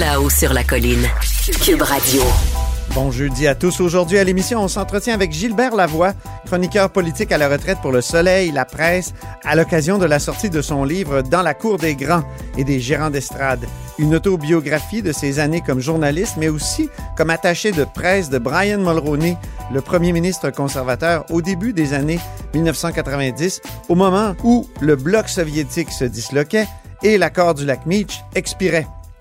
Là-haut sur la colline. Cube Radio. Bon jeudi à tous. Aujourd'hui à l'émission, on s'entretient avec Gilbert Lavoie, chroniqueur politique à la retraite pour Le Soleil, la presse, à l'occasion de la sortie de son livre Dans la cour des grands et des gérants d'estrade. Une autobiographie de ses années comme journaliste, mais aussi comme attaché de presse de Brian Mulroney, le premier ministre conservateur au début des années 1990, au moment où le bloc soviétique se disloquait et l'accord du lac Meach expirait.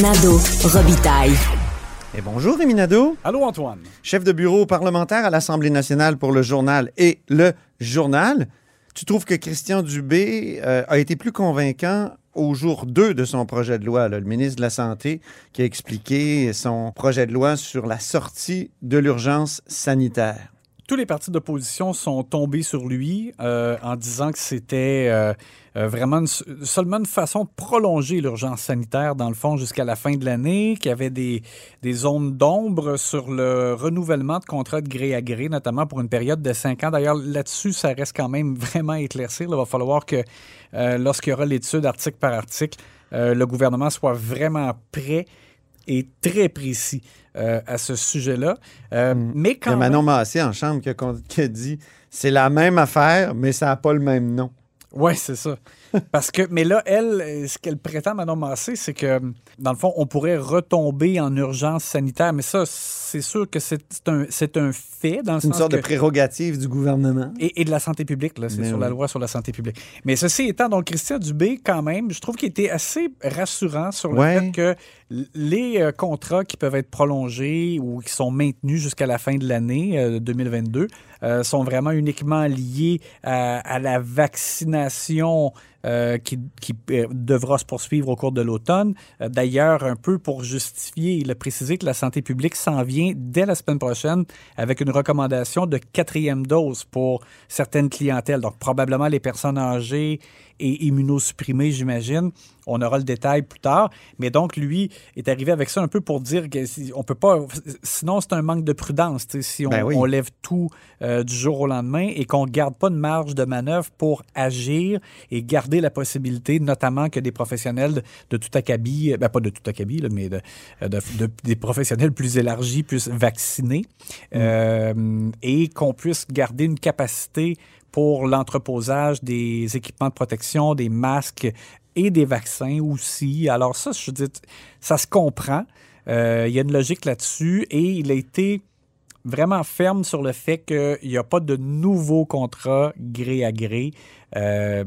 Nado Robitaille. Et bonjour Rémi Nadeau. Allô, Antoine. Chef de bureau parlementaire à l'Assemblée nationale pour le journal et le journal. Tu trouves que Christian Dubé euh, a été plus convaincant au jour 2 de son projet de loi, là, le ministre de la Santé qui a expliqué son projet de loi sur la sortie de l'urgence sanitaire? Tous les partis d'opposition sont tombés sur lui euh, en disant que c'était euh, euh, vraiment une, seulement une façon de prolonger l'urgence sanitaire, dans le fond, jusqu'à la fin de l'année, qu'il y avait des, zones d'ombre sur le renouvellement de contrats de gré à gré, notamment pour une période de cinq ans. D'ailleurs, là-dessus, ça reste quand même vraiment à éclaircir. Il va falloir que, lorsqu'il y aura l'étude article par article, le gouvernement soit vraiment prêt et très précis euh, à ce sujet-là. Euh, Mm. Mais Il y quand a même... Manon Massé en chambre qui a, qui a dit c'est la même affaire, mais ça n'a pas le même nom. Oui, c'est ça. Parce que, mais là, elle, ce qu'elle prétend, Manon Massé, c'est que, dans le fond, on pourrait retomber en urgence sanitaire. Mais ça, c'est sûr que c'est un, un fait, dans le C'est une sens sorte que- de prérogative du gouvernement. Et, et de la santé publique, là, c'est sur oui. la loi sur la santé publique. Mais ceci étant, donc Christian Dubé, quand même, je trouve qu'il était assez rassurant sur le Ouais. fait que les euh, contrats qui peuvent être prolongés ou qui sont maintenus jusqu'à la fin de l'année euh, 2022 euh, sont vraiment uniquement liés à, à la vaccination euh, qui, qui, euh, devra se poursuivre au cours de l'automne. Euh, D'ailleurs, un peu pour justifier, il a précisé que la santé publique s'en vient dès la semaine prochaine avec une recommandation de quatrième dose pour certaines clientèles, donc probablement les personnes âgées et immunosupprimées, j'imagine. On aura le détail plus tard. Mais donc, lui est arrivé avec ça un peu pour dire que si- on peut pas. Sinon, c'est un manque de prudence. Si on, Ben oui. on lève tout euh, du jour au lendemain et qu'on garde pas de marge de manœuvre pour agir et garder la possibilité, notamment que des professionnels de, de tout acabit, ben pas de tout acabit, là, mais de, de- de- des professionnels plus élargis puissent vacciner euh, et qu'on puisse garder une capacité pour l'entreposage des équipements de protection, des masques et des vaccins aussi. Alors ça, je dire, ça se comprend. Euh, il y a une logique là-dessus et il a été vraiment ferme sur le fait qu'il n'y a pas de nouveaux contrats gré à gré. Euh,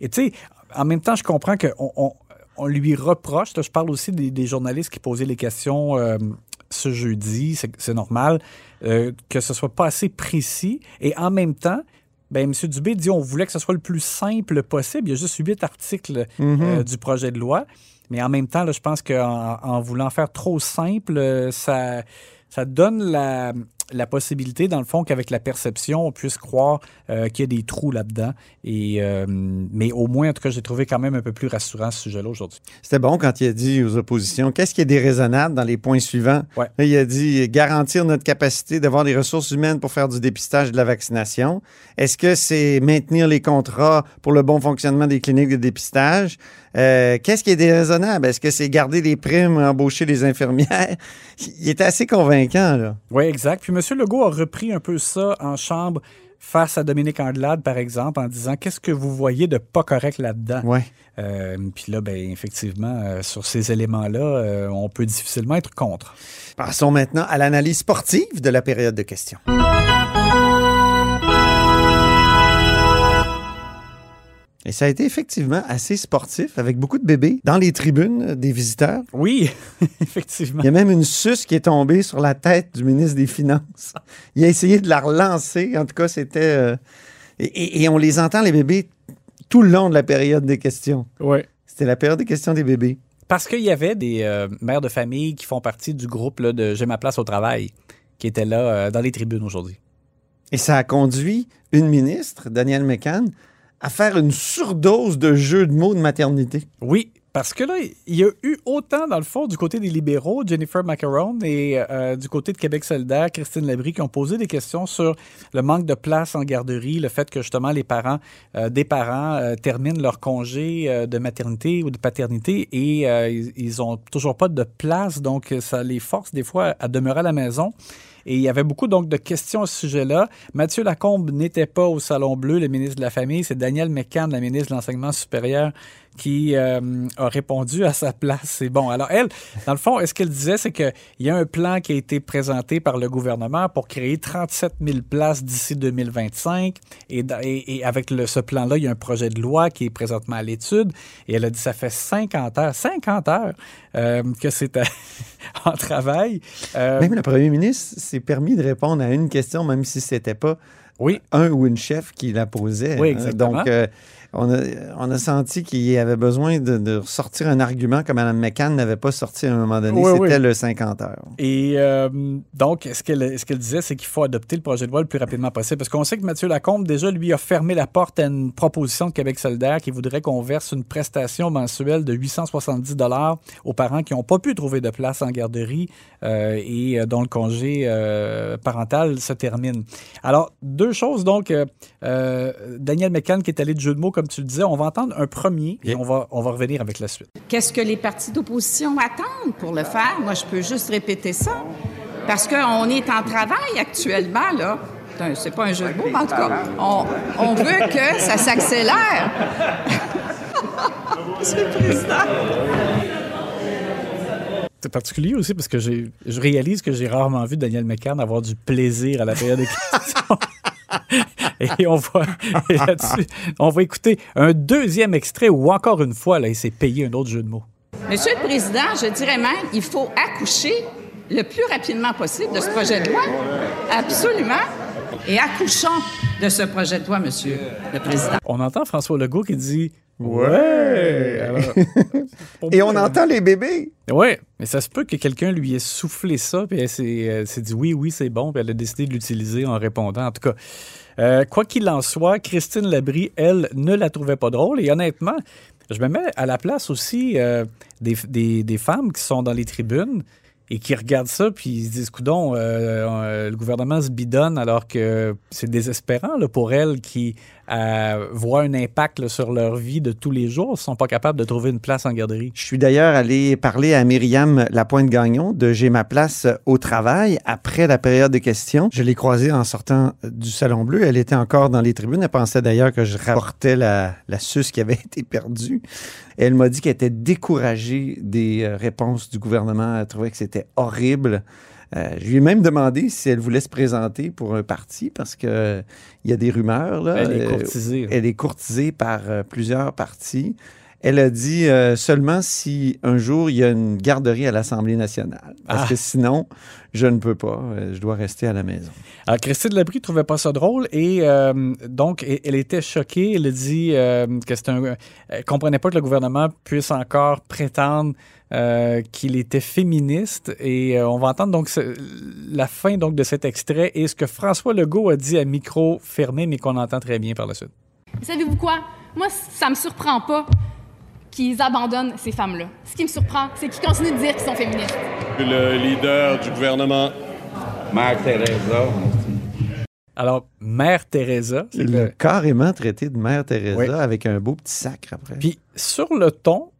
et tu sais, en même temps, je comprends qu'on on, on lui reproche, là, je parle aussi des, des journalistes qui posaient les questions euh, ce jeudi, c'est normal, euh, que ce soit pas assez précis. Et en même temps, ben, M. Dubé dit on voulait que ce soit le plus simple possible. Il y a juste huit articles euh, du projet de loi. Mais en même temps, là, je pense qu'en en voulant faire trop simple, ça, ça donne la, la possibilité, dans le fond, qu'avec la perception, on puisse croire euh, qu'il y a des trous là-dedans. Et, euh, mais au moins, en tout cas, j'ai trouvé quand même un peu plus rassurant ce sujet-là aujourd'hui. C'était bon quand il a dit aux oppositions qu'est-ce qui est déraisonnable dans les points suivants? Ouais. Là, il a dit garantir notre capacité d'avoir des ressources humaines pour faire du dépistage et de la vaccination. Est-ce que c'est maintenir les contrats pour le bon fonctionnement des cliniques de dépistage? Euh, qu'est-ce qui est déraisonnable? Est-ce que c'est garder les primes, embaucher les infirmières? Il était assez convaincant, là. Oui, exact. Puis M. Legault a repris un peu ça en chambre face à Dominique Andelade, par exemple, en disant qu'est-ce que vous voyez de pas correct là-dedans? Ouais. Euh, puis là, ben, effectivement, euh, sur ces éléments-là, euh, on peut difficilement être contre. Passons maintenant à l'analyse sportive de la période de questions. Et ça a été effectivement assez sportif, avec beaucoup de bébés dans les tribunes des visiteurs. Oui, effectivement. Il y a même une suce qui est tombée sur la tête du ministre des Finances. Il a essayé de la relancer. En tout cas, c'était... euh, et, on les entend, les bébés, tout le long de la période des questions. Oui. C'était la période des questions des bébés. Parce qu'il y avait des euh, mères de famille qui font partie du groupe là, de J'ai ma place au travail, qui étaient là euh, dans les tribunes aujourd'hui. Et ça a conduit une ministre, Danielle McCann, à faire une surdose de jeux de mots de maternité. Oui, parce que là, il y a eu autant, dans le fond, du côté des libéraux, Jennifer Macaron, et euh, du côté de Québec solidaire, Christine Labrie, qui ont posé des questions sur le manque de place en garderie, le fait que justement les parents, euh, des parents euh, terminent leur congé de maternité ou de paternité et ils, ils ont toujours pas de place, donc ça les force des fois à demeurer à la maison. Et il y avait beaucoup de questions à ce sujet-là. Mathieu Lacombe n'était pas au Salon Bleu, le ministre de la Famille. C'est Daniel McCann, la ministre de l'Enseignement supérieur, qui euh, a répondu à sa place. C'est bon. Alors, elle, dans le fond, ce qu'elle disait, c'est qu'il y a un plan qui a été présenté par le gouvernement pour créer 37 000 places d'ici 2025. Et, dans- et- et avec le- ce plan-là, il y a un projet de loi qui est présentement à l'étude. Et elle a dit, ça fait 50 heures, 50 heures euh, que c'est en travail. Euh, Même le premier ministre s'est permis de répondre à une question, même si c'était pas oui. un ou une chef qui la posait. Oui, hein. exactement. Donc, on, a, on a senti qu'il avait besoin de, de sortir un argument que Mme McCann n'avait pas sorti à un moment donné. Oui, C'était oui. le 50 heures. Et euh, donc, ce qu'elle ce qu'elle disait, c'est qu'il faut adopter le projet de loi le plus rapidement possible. Parce qu'on sait que Mathieu Lacombe, déjà, lui, a fermé la porte à une proposition de Québec solidaire qui voudrait qu'on verse une prestation mensuelle de 870 aux parents qui n'ont pas pu trouver de place en garderie euh, et euh, dont le congé euh, parental se termine. Alors, deux choses. Donc, Daniel McCann qui est allé de jeu de mots, comme tu le disais, on va entendre un premier et on va, on va revenir avec la suite. Qu'est-ce que les partis d'opposition attendent pour le faire? Moi, je peux juste répéter ça. Parce qu'on est en travail actuellement, là. C'est pas un jeu de mots, mais en tout cas, on, on veut que ça s'accélère. Monsieur le Président. C'est particulier aussi parce que je réalise que j'ai rarement vu Daniel McCann avoir du plaisir à la période de questions. Et on va, on va écouter un deuxième extrait où encore une fois, là, il s'est payé un autre jeu de mots. Monsieur le Président, je dirais même, il faut accoucher le plus rapidement possible de ce projet de loi. Absolument. Et accouchons de ce projet de loi, Monsieur le Président. On entend François Legault qui dit Ouais! Alors, Et on entend les bébés. Oui, mais ça se peut que quelqu'un lui ait soufflé ça, puis elle s'est s'est dit oui, oui, c'est bon, puis elle a décidé de l'utiliser en répondant. En tout cas, euh, quoi qu'il en soit, Christine Labrie, elle, ne la trouvait pas drôle. Et honnêtement, je me mets à la place aussi euh, des, des- des femmes qui sont dans les tribunes et qui regardent ça, puis ils se disent, coudon, euh, euh, le gouvernement se bidonne alors que c'est désespérant là, pour elles qui euh, voient un impact sur leur vie de tous les jours, ne sont pas capables de trouver une place en garderie. Je suis d'ailleurs allé parler à Myriam Lapointe-Gagnon de J'ai ma place au travail après la période de questions. Je l'ai croisée en sortant du Salon Bleu. Elle était encore dans les tribunes. Elle pensait d'ailleurs que je rapportais la, la suce qui avait été perdue. Elle m'a dit qu'elle était découragée des euh, réponses du gouvernement. Elle trouvait que c'était horrible. Euh, je lui ai même demandé si elle voulait se présenter pour un parti parce que euh, il y a des rumeurs. Là. Elle est Euh, courtisée. elle est courtisée par euh, plusieurs partis. Elle a dit seulement si un jour il y a une garderie à l'Assemblée nationale. Parce Ah. que sinon, je ne peux pas. Je dois rester à la maison. Alors, Christine Labrie trouvait pas ça drôle et donc elle était choquée. Elle a dit que c'était un, elle comprenait pas que le gouvernement puisse encore prétendre euh, qu'il était féministe et euh, on va entendre donc ce- la fin donc de cet extrait et ce que François Legault a dit à micro fermé mais qu'on entend très bien par la suite. Savez-vous quoi? Moi, ça me surprend pas qu'ils abandonnent ces femmes-là. Ce qui me surprend, c'est qu'ils continuent de dire qu'ils sont féministes. Le leader du gouvernement. Mère Teresa. Alors, Mère Teresa, c'est Il l'a carrément traité de Mère Teresa Oui. avec un beau petit sacre après. Puis sur le ton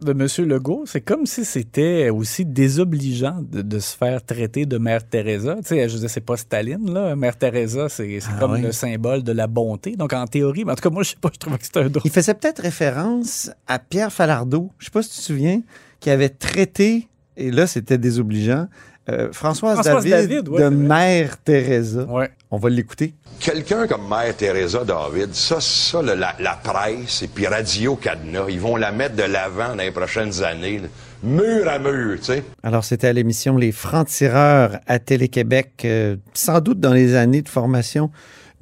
de M. Legault, c'est comme si c'était aussi désobligeant de, de se faire traiter de Mère Teresa. Tu sais, je dire, c'est pas Staline, là. Mère Teresa, c'est c'est Ah comme oui. le symbole de la bonté. Donc, en théorie, mais en tout cas, moi, je sais pas, je trouvais que c'était un drôle. Il faisait peut-être référence à Pierre Falardeau, je sais pas si tu te souviens, qui avait traité, et là c'était désobligeant, euh, Françoise, Françoise David, David, ouais, de. Mère Teresa. On va l'écouter. Quelqu'un comme Mère Teresa David, ça, ça le- la, la presse et puis Radio Cadenas, ils vont la mettre de l'avant dans les prochaines années, là. mur à mur, tu sais. Alors c'était à l'émission Les Francs-Tireurs à Télé-Québec, euh, sans doute dans les années de formation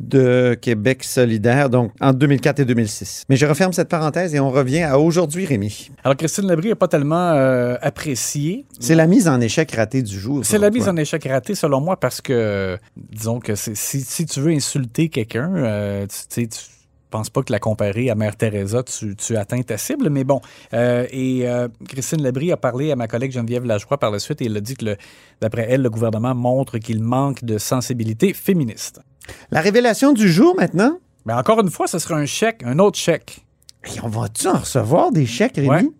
de Québec solidaire, donc en 2004 et 2006. Mais je referme cette parenthèse et on revient à aujourd'hui, Rémi. Alors, Christine Labrie n'a pas tellement euh, apprécié. C'est la mise en échec ratée du jour. C'est la mise en échec ratée, selon moi, parce que, disons que si, si tu veux insulter quelqu'un, euh, tu sais, tu penses pas que la comparer à Mère Teresa, tu, tu atteins ta cible, mais bon. Euh, et euh, Christine Labrie a parlé à ma collègue Geneviève Lajoie par la suite et elle a dit que, d'après elle, le gouvernement montre qu'il manque de sensibilité féministe. La révélation du jour maintenant? Mais encore une fois, ce sera un chèque, un autre chèque. Et on va-tu en recevoir des chèques, Rémi? Ouais.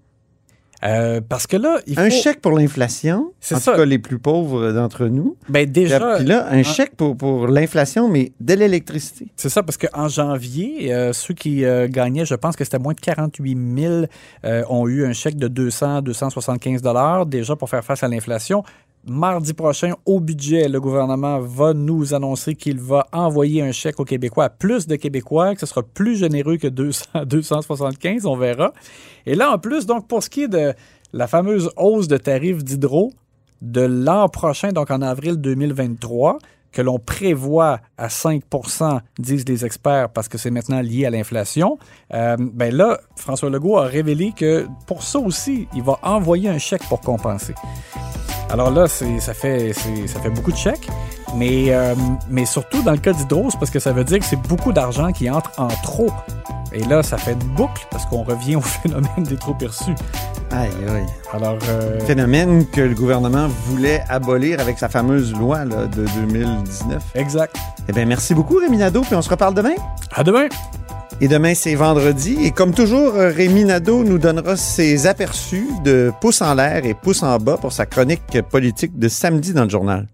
Euh, parce que là, il faut... Un chèque pour l'inflation, en ça. tout cas les plus pauvres d'entre nous. Ben déjà... Puis là, un hein, chèque pour, pour l'inflation, mais de l'électricité. C'est ça, parce qu'en janvier, euh, ceux qui euh, gagnaient, je pense que c'était moins de 48 000, euh, ont eu un chèque de 200, 275 dollars déjà pour faire face à l'inflation. Mardi prochain, au budget, le gouvernement va nous annoncer qu'il va envoyer un chèque aux Québécois à plus de Québécois, que ce sera plus généreux que 200, 275, on verra. Et là, en plus, donc, pour ce qui est de la fameuse hausse de tarifs d'hydro de l'an prochain, donc en avril 2023, que l'on prévoit à 5% disent les experts, parce que c'est maintenant lié à l'inflation, euh, ben là, François Legault a révélé que pour ça aussi, il va envoyer un chèque pour compenser. Alors là, ça fait, ça fait beaucoup de chèques, mais, euh, mais surtout dans le cas d'Hydro, c'est parce que ça veut dire que c'est beaucoup d'argent qui entre en trop. Et là, ça fait une boucle parce qu'on revient au phénomène des trop perçus. Aïe, aïe. Alors, euh, Phénomène que le gouvernement voulait abolir avec sa fameuse loi là, de 2019. Exact. Eh bien, merci beaucoup, Rémi Nadeau, puis on se reparle demain. À demain. Et demain, c'est vendredi. Et comme toujours, Rémi Nadeau nous donnera ses aperçus de pouce en l'air et pouce en bas pour sa chronique politique de samedi dans le journal.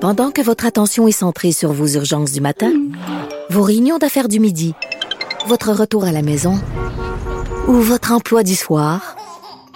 Pendant que votre attention est centrée sur vos urgences du matin, vos réunions d'affaires du midi, votre retour à la maison ou votre emploi du soir,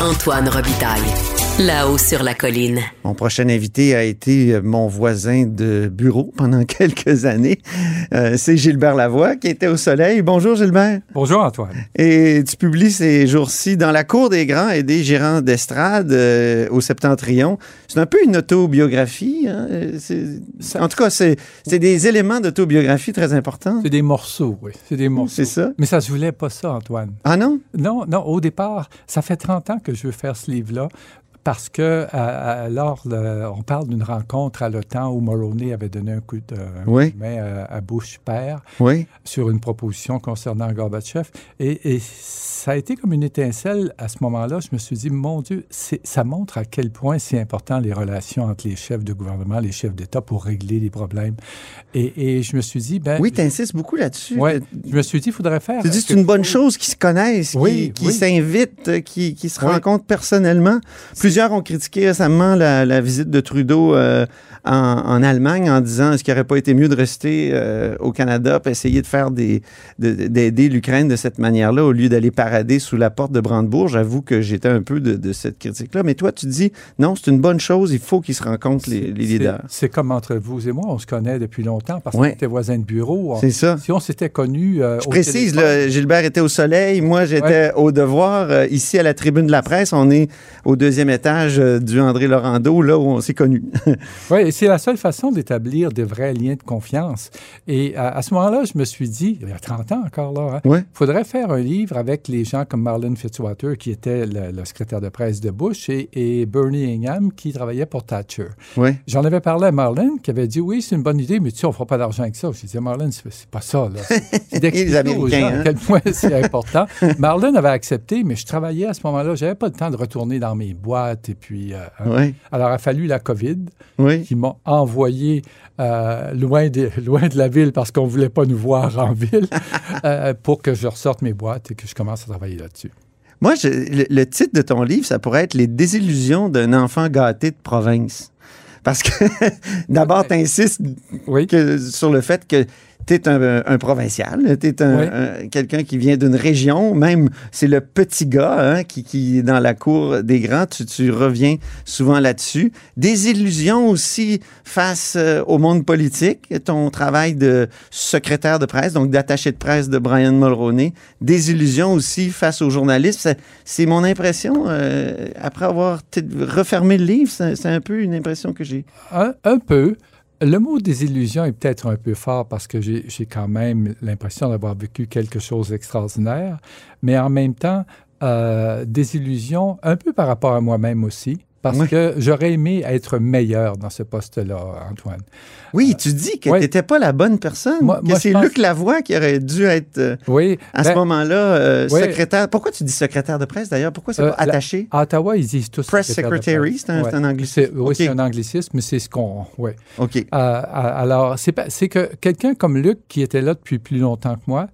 Antoine Robitaille. Là-haut sur la colline. Mon prochain invité a été euh, mon voisin de bureau pendant quelques années. Euh, c'est Gilbert Lavoie qui était au soleil. Bonjour Gilbert. Bonjour Antoine. Et tu publies ces jours-ci dans la cour des grands et des gérants d'estrade euh, au Septentrion. C'est un peu une autobiographie. hein? En tout cas, c'est c'est des éléments d'autobiographie très importants. C'est des morceaux, oui. C'est des morceaux. C'est ça. Mais ça se voulait pas ça, Antoine. Ah non? Non, non. Au départ, ça fait 30 ans que je veux faire ce livre-là. Parce que à- à- lors de- on parle d'une rencontre à l'OTAN où Mulroney avait donné un coup de, un Oui. coup de main à, à Bush père Oui. sur une proposition concernant Gorbatchev. Et, et ça a été comme une étincelle à ce moment-là. Je me suis dit, mon Dieu, ça montre à quel point c'est important les relations entre les chefs de gouvernement, les chefs d'État pour régler les problèmes. Et, et je me suis dit, ben, Oui, tu insistes beaucoup là-dessus. ouais, je me suis dit, il faudrait faire. Tu dis c'est une bonne chose qu'ils se connaissent, qui- Oui, qui oui. s'invitent, euh, qui, qui se rencontrent personnellement. Plusieurs ont critiqué récemment la, la visite de Trudeau euh, en, en Allemagne en disant est-ce qu'il n'aurait pas été mieux de rester euh, au Canada et essayer de faire des de- d'aider l'Ukraine de cette manière-là au lieu d'aller parader sous la porte de Brandebourg? J'avoue que j'étais un peu de, de cette critique-là. Mais toi, tu dis non, c'est une bonne chose, il faut qu'ils se rencontrent, les, leaders. C'est comme entre vous et moi, on se connaît depuis longtemps parce Ouais. qu'on était voisins de bureau. C'est ça. Si on s'était connus. euh, Je au précise, là, Gilbert était au soleil, moi j'étais au devoir. Euh, ici à la tribune de la presse, on est au deuxième étage euh, du André Laurando, là où on s'est connus. Oui, et c'est la seule façon d'établir des vrais liens de confiance. Et à, à ce moment-là, je me suis dit, il y a 30 ans encore là, il Ouais. faudrait faire un livre avec les gens comme Marlon Fitzwater, qui était le, le secrétaire de presse de Bush, et, et Bernie Ingham, qui travaillait pour Thatcher. Ouais. J'en avais parlé à Marlon, qui avait dit, oui, c'est une bonne idée, mais tu sais, on ne fera pas d'argent avec ça. Je disais, Marlon, c'est pas ça. C'est d'expliquer aux gens hein. à quel point c'est important. Marlon avait accepté, mais je travaillais à ce moment-là. J'avais pas le temps de retourner dans mes boîtes. Et puis, euh, hein. Alors, il a fallu la COVID Oui. qui m'a envoyé euh, loin, de, loin de la ville parce qu'on ne voulait pas nous voir en ville euh, pour que je ressorte mes boîtes et que je commence à travailler là-dessus. Moi, je- le, le titre de ton livre, ça pourrait être Les désillusions d'un enfant gâté de province. Parce que d'abord, tu insistes sur le fait que tu es un, un provincial, tu es un, Oui. un- quelqu'un qui vient d'une région, même c'est le petit gars hein, qui, qui est dans la cour des grands, tu, tu reviens souvent là-dessus. Des illusions aussi face euh, au monde politique, ton travail de secrétaire de presse, donc d'attaché de presse de Brian Mulroney, des illusions aussi face aux journalistes. C'est- mon impression, euh, après avoir refermé le livre, c'est un peu une impression que j'ai. Un, un peu. Le mot désillusion est peut-être un peu fort parce que j'ai quand même l'impression d'avoir vécu quelque chose d'extraordinaire, mais en même temps, euh, désillusion un peu par rapport à moi-même aussi. Parce Oui. que j'aurais aimé être meilleur dans ce poste-là, Antoine. Oui, tu dis que ouais. tu n'étais pas la bonne personne, Moi- que c'est pense- Luc Lavoie qui aurait dû être euh, Oui. à ce ben, moment-là euh, oui. secrétaire. Pourquoi tu dis secrétaire de presse d'ailleurs? Pourquoi c'est Euh, pas la- attaché? À Ottawa, ils disent tous Press secretary, c'est un- un anglicisme. Oui, c'est un anglicisme, mais c'est ce qu'on. Ouais. OK. Euh, alors, c'est pas- c'est que quelqu'un comme Luc, qui était là depuis plus longtemps que moi,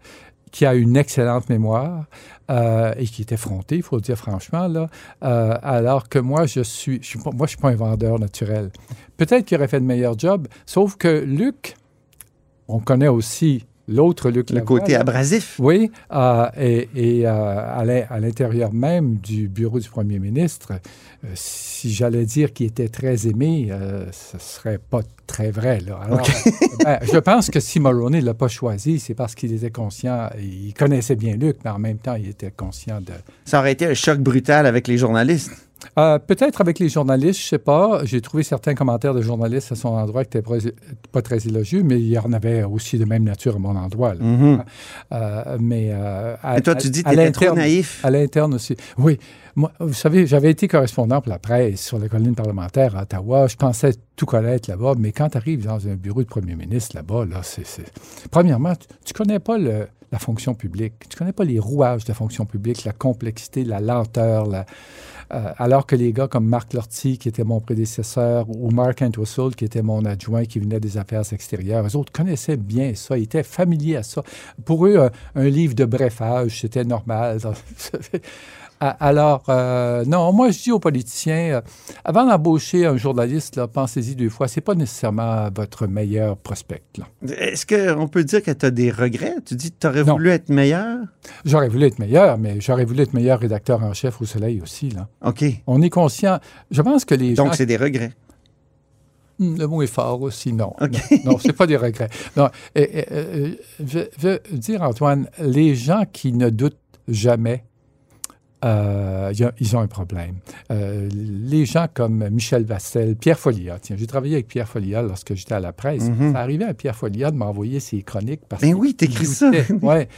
qui a une excellente mémoire euh, et qui est effronté, il faut le dire franchement, là, euh, alors que moi, je suis, je suis suis pas un vendeur naturel. Peut-être qu'il aurait fait de meilleur job, sauf que Luc, on connaît aussi l'autre Luc Le Lavoie, côté là. abrasif. Oui, euh, et, et, euh, à l'in- à l'intérieur même du bureau du premier ministre, euh, si j'allais dire qu'il était très aimé, ce serait pas très vrai. Là. Alors, ben, je pense que si Mulroney ne l'a pas choisi, c'est parce qu'il était conscient, il connaissait bien Luc, mais en même temps, il était conscient de... Ça aurait été un choc brutal avec les journalistes. Euh, Peut-être avec les journalistes, je sais pas. J'ai trouvé certains commentaires de journalistes à son endroit qui n'étaient pas, très élogieux, mais il y en avait aussi de même nature à mon endroit. là. Mhm. Euh, mais euh, à, Mais toi, tu dis que t'étais trop naïf? À l'interne aussi. Oui. Moi, vous savez, j'avais été correspondant pour la presse sur la colline parlementaire à Ottawa. Je pensais tout connaître là-bas, mais quand tu arrives dans un bureau de premier ministre là-bas, là, c'est. c'est- Premièrement, tu ne connais pas le- la fonction publique. Tu ne connais pas les rouages de la fonction publique, la complexité, la lenteur, la, euh, alors que les gars comme Marc Lortie, qui était mon prédécesseur, ou Mark Entwistle, qui était mon adjoint, qui venait des affaires extérieures, eux autres connaissaient bien ça, ils étaient familiers à ça. Pour eux, un, un livre de brefage, c'était normal. Alors, euh, non, moi, je dis aux politiciens, euh, avant d'embaucher un journaliste, pensez-y deux fois. C'est pas nécessairement votre meilleur prospect. Est-ce qu'on peut dire que tu as des regrets? Tu dis que tu aurais voulu être meilleur? J'aurais voulu être meilleur, mais j'aurais voulu être meilleur rédacteur en chef au Soleil aussi. Là. OK. On est conscient. Je pense que les gens. Donc, c'est des regrets. Hmm, Le mot est fort aussi, non. Non, non c'est pas des regrets. Non, et- et, euh, je veux dire, Antoine, les gens qui ne doutent jamais, euh, y a- ils ont un problème. Euh, les gens comme Michel Vastel, Pierre Follia, tiens, j'ai travaillé avec Pierre Follia lorsque j'étais à la presse. Mhm. Ça arrivait à Pierre Follia de m'envoyer ses chroniques parce Ben oui, t'écris ça. ouais.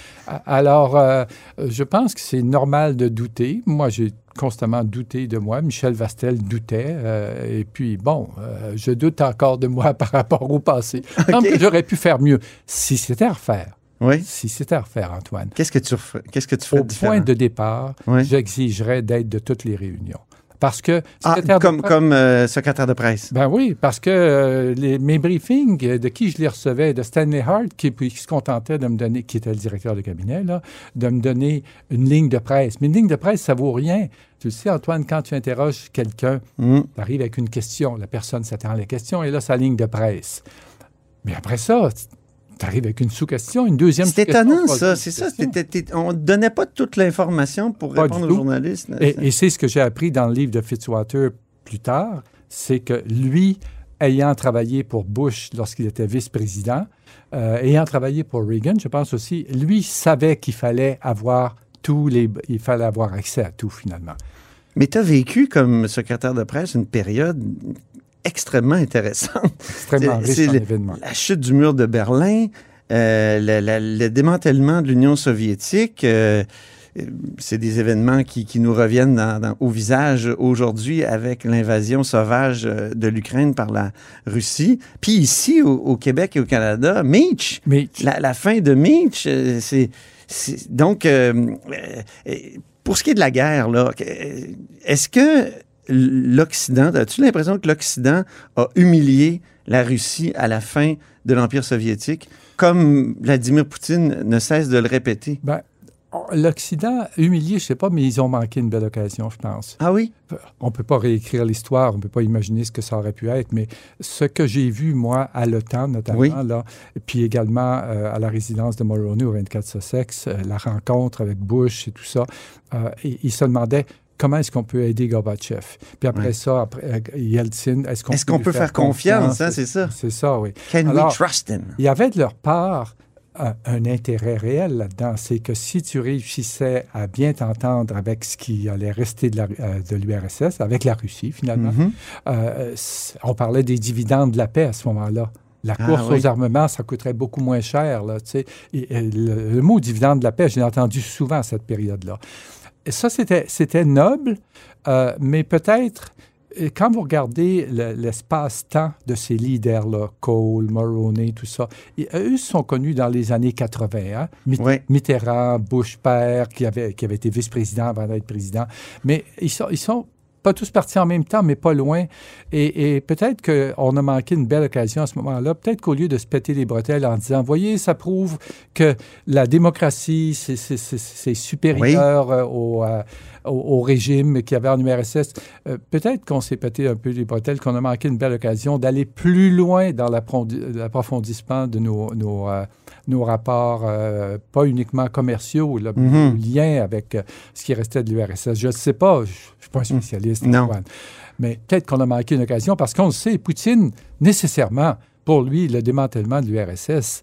Alors, euh, je pense que c'est normal de douter. Moi, j'ai constamment douté de moi. Michel Vastel doutait. euh, et puis, bon, euh, je doute encore de moi par rapport au passé. Donc, j'aurais pu faire mieux si c'était à refaire. Oui. Si c'était à refaire, Antoine. Qu'est-ce que tu referais- Qu'est-ce que tu ferais Au différent? point de départ, Oui. j'exigerais d'être de toutes les réunions. Parce que... Ah, comme, presse- comme euh, secrétaire de presse. ben oui, parce que euh, les- mes briefings, euh, de qui je les recevais, de Stanley Hart, qui, se contentait de me donner, qui était le directeur de cabinet, là, de me donner une ligne de presse. Mais une ligne de presse, ça vaut rien. Tu le sais, Antoine, quand tu interroges quelqu'un, Mm. tu arrives avec une question, la personne s'attend à la question, et là, sa ligne de presse. Mais après ça, tu arrives avec une sous-question, une deuxième C'est étonnant, ça. C'est ça. on ne donnait pas toute l'information pour répondre aux journalistes. Et, et c'est ce que j'ai appris dans le livre de Fitzwater plus tard, c'est que lui, ayant travaillé pour Bush lorsqu'il était vice-président, euh, ayant travaillé pour Reagan, je pense aussi, lui savait qu'il fallait avoir tous les, il fallait avoir accès à tout finalement. Mais tu as vécu comme secrétaire de presse une période extrêmement intéressante. Extrêmement riche en. La chute du mur de Berlin, euh, le, la- le démantèlement de l'Union soviétique. euh, euh, c'est des événements qui, qui nous reviennent dans- dans- au visage aujourd'hui avec l'invasion sauvage de l'Ukraine par la Russie. Puis ici, au, au Québec et au Canada, Meach, La, la fin de Meach, c'est... Donc, euh, pour ce qui est de la guerre, là, est-ce que l'Occident, as-tu l'impression que l'Occident a humilié la Russie à la fin de l'Empire soviétique, comme Vladimir Poutine ne cesse de le répéter? Ben, L'Occident, humilié, je sais pas, mais ils ont manqué une belle occasion, je pense. Ah oui? On peut pas réécrire l'histoire, on peut pas imaginer ce que ça aurait pu être, mais ce que j'ai vu, moi, à l'OTAN, notamment, Oui. là, puis également euh, à la résidence de Mulroney au 24 Sussex, euh, la rencontre avec Bush et tout ça, euh, ils se demandaient comment est-ce qu'on peut aider Gorbatchev? Puis après Ouais. ça, après, euh, Yeltsin, est-ce qu'on qu'on lui peut faire confiance, hein, c'est ça? C'est ça, oui. Can we trust him? il y avait de leur part un, un intérêt réel là-dedans. C'est que si tu réussissais à bien t'entendre avec ce qui allait rester de euh, l'URSS, avec la Russie finalement, Mhm. euh, c- on parlait des dividendes de la paix à ce moment-là. La Ah, course oui. aux armements, ça coûterait beaucoup moins cher. Là, et, et le, le mot dividende de la paix, je l'ai entendu souvent à cette période-là. Ça, c'était noble, euh, mais peut-être, euh, quand vous regardez le- l'espace-temps de ces leaders-là, Cole, Mulroney, tout ça, ils- eux sont connus dans les années 80. hein. Mit- Mitterrand, Bush père, qui avait, qui avait été vice-président avant d'être président. Mais ils sont, ils sont pas tous partis en même temps, mais pas loin. Et, peut-être qu'on a manqué une belle occasion à ce moment-là. Peut-être qu'au lieu de se péter les bretelles en disant, voyez, ça prouve que la démocratie, c'est supérieur euh, au, euh, au, au régime qu'il y avait en URSS, euh, peut-être qu'on s'est pété un peu les bretelles, qu'on a manqué une belle occasion d'aller plus loin dans l'approfondissement de nos, nos, euh, nos rapports, euh, pas uniquement commerciaux, là, Mhm. nos liens avec ce qui restait de l'URSS. Je ne sais pas, je ne suis pas un spécialiste, Non. Antoine. mais peut-être qu'on a manqué une occasion parce qu'on le sait, Poutine, nécessairement, pour lui, le démantèlement de l'URSS,